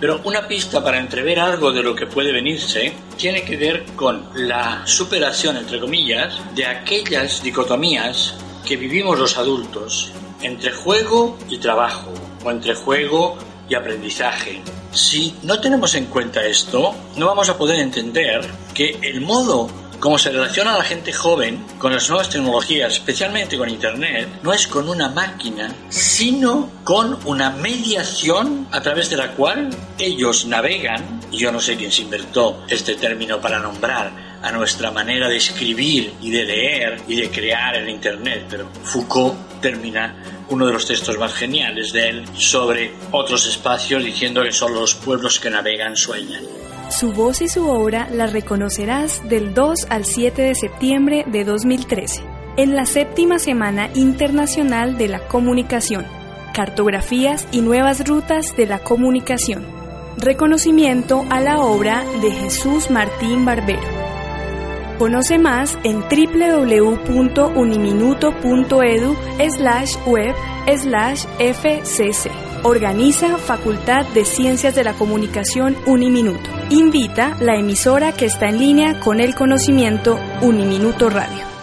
Pero una pista para entrever algo de lo que puede venirse tiene que ver con la superación, entre comillas, de aquellas dicotomías que vivimos los adultos entre juego y trabajo o entre juego y aprendizaje. Si no tenemos en cuenta esto, no vamos a poder entender que el modo como se relaciona la gente joven con las nuevas tecnologías, especialmente con Internet, no es con una máquina, sino con una mediación a través de la cual ellos navegan, y yo no sé quién se inventó este término para nombrar a nuestra manera de escribir y de leer y de crear en Internet, pero Foucault termina uno de los textos más geniales de él sobre otros espacios diciendo que son los pueblos que navegan sueñan. Su voz y su obra la reconocerás del 2 al 7 de septiembre de 2013, en la séptima Semana Internacional de la Comunicación, Cartografías y Nuevas Rutas de la Comunicación. Reconocimiento a la obra de Jesús Martín Barbero. Conoce más en www.uniminuto.edu slash web slash fcc. Organiza Facultad de Ciencias de la Comunicación Uniminuto. Invita la emisora que está en línea con el conocimiento Uniminuto Radio.